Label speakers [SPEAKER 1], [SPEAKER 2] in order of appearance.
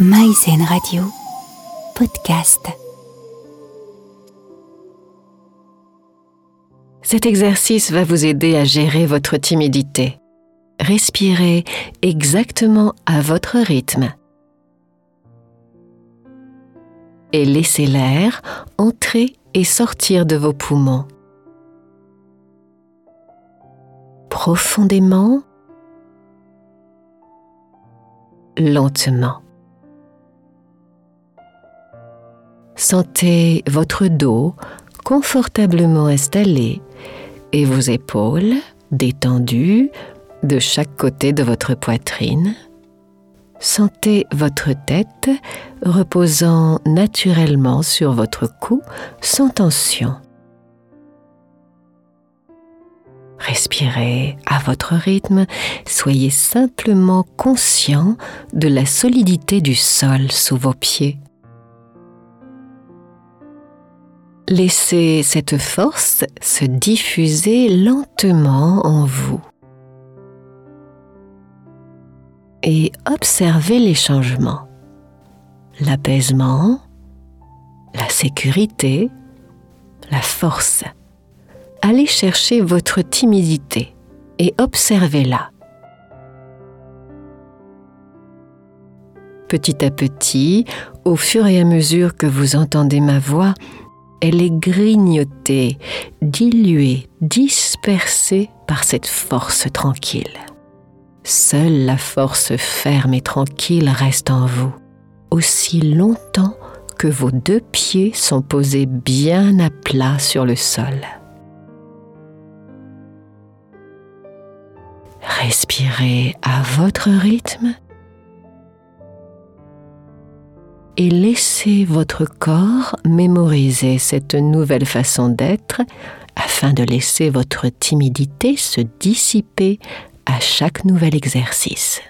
[SPEAKER 1] Maïzen Radio Podcast.
[SPEAKER 2] Cet exercice va vous aider à gérer votre timidité. Respirez exactement à votre rythme. Et laissez l'air entrer et sortir de vos poumons. Profondément, lentement. Sentez votre dos confortablement installé et vos épaules détendues de chaque côté de votre poitrine. Sentez votre tête reposant naturellement sur votre cou sans tension. Respirez à votre rythme, soyez simplement conscient de la solidité du sol sous vos pieds. Laissez cette force se diffuser lentement en vous. Et observez les changements. L'apaisement, la sécurité, la force. Allez chercher votre timidité et observez-la. Petit à petit, au fur et à mesure que vous entendez ma voix, elle est grignotée, diluée, dispersée par cette force tranquille. Seule la force ferme et tranquille reste en vous, aussi longtemps que vos deux pieds sont posés bien à plat sur le sol. Respirez à votre rythme et laissez votre corps mémoriser cette nouvelle façon d'être afin de laisser votre timidité se dissiper à chaque nouvel exercice.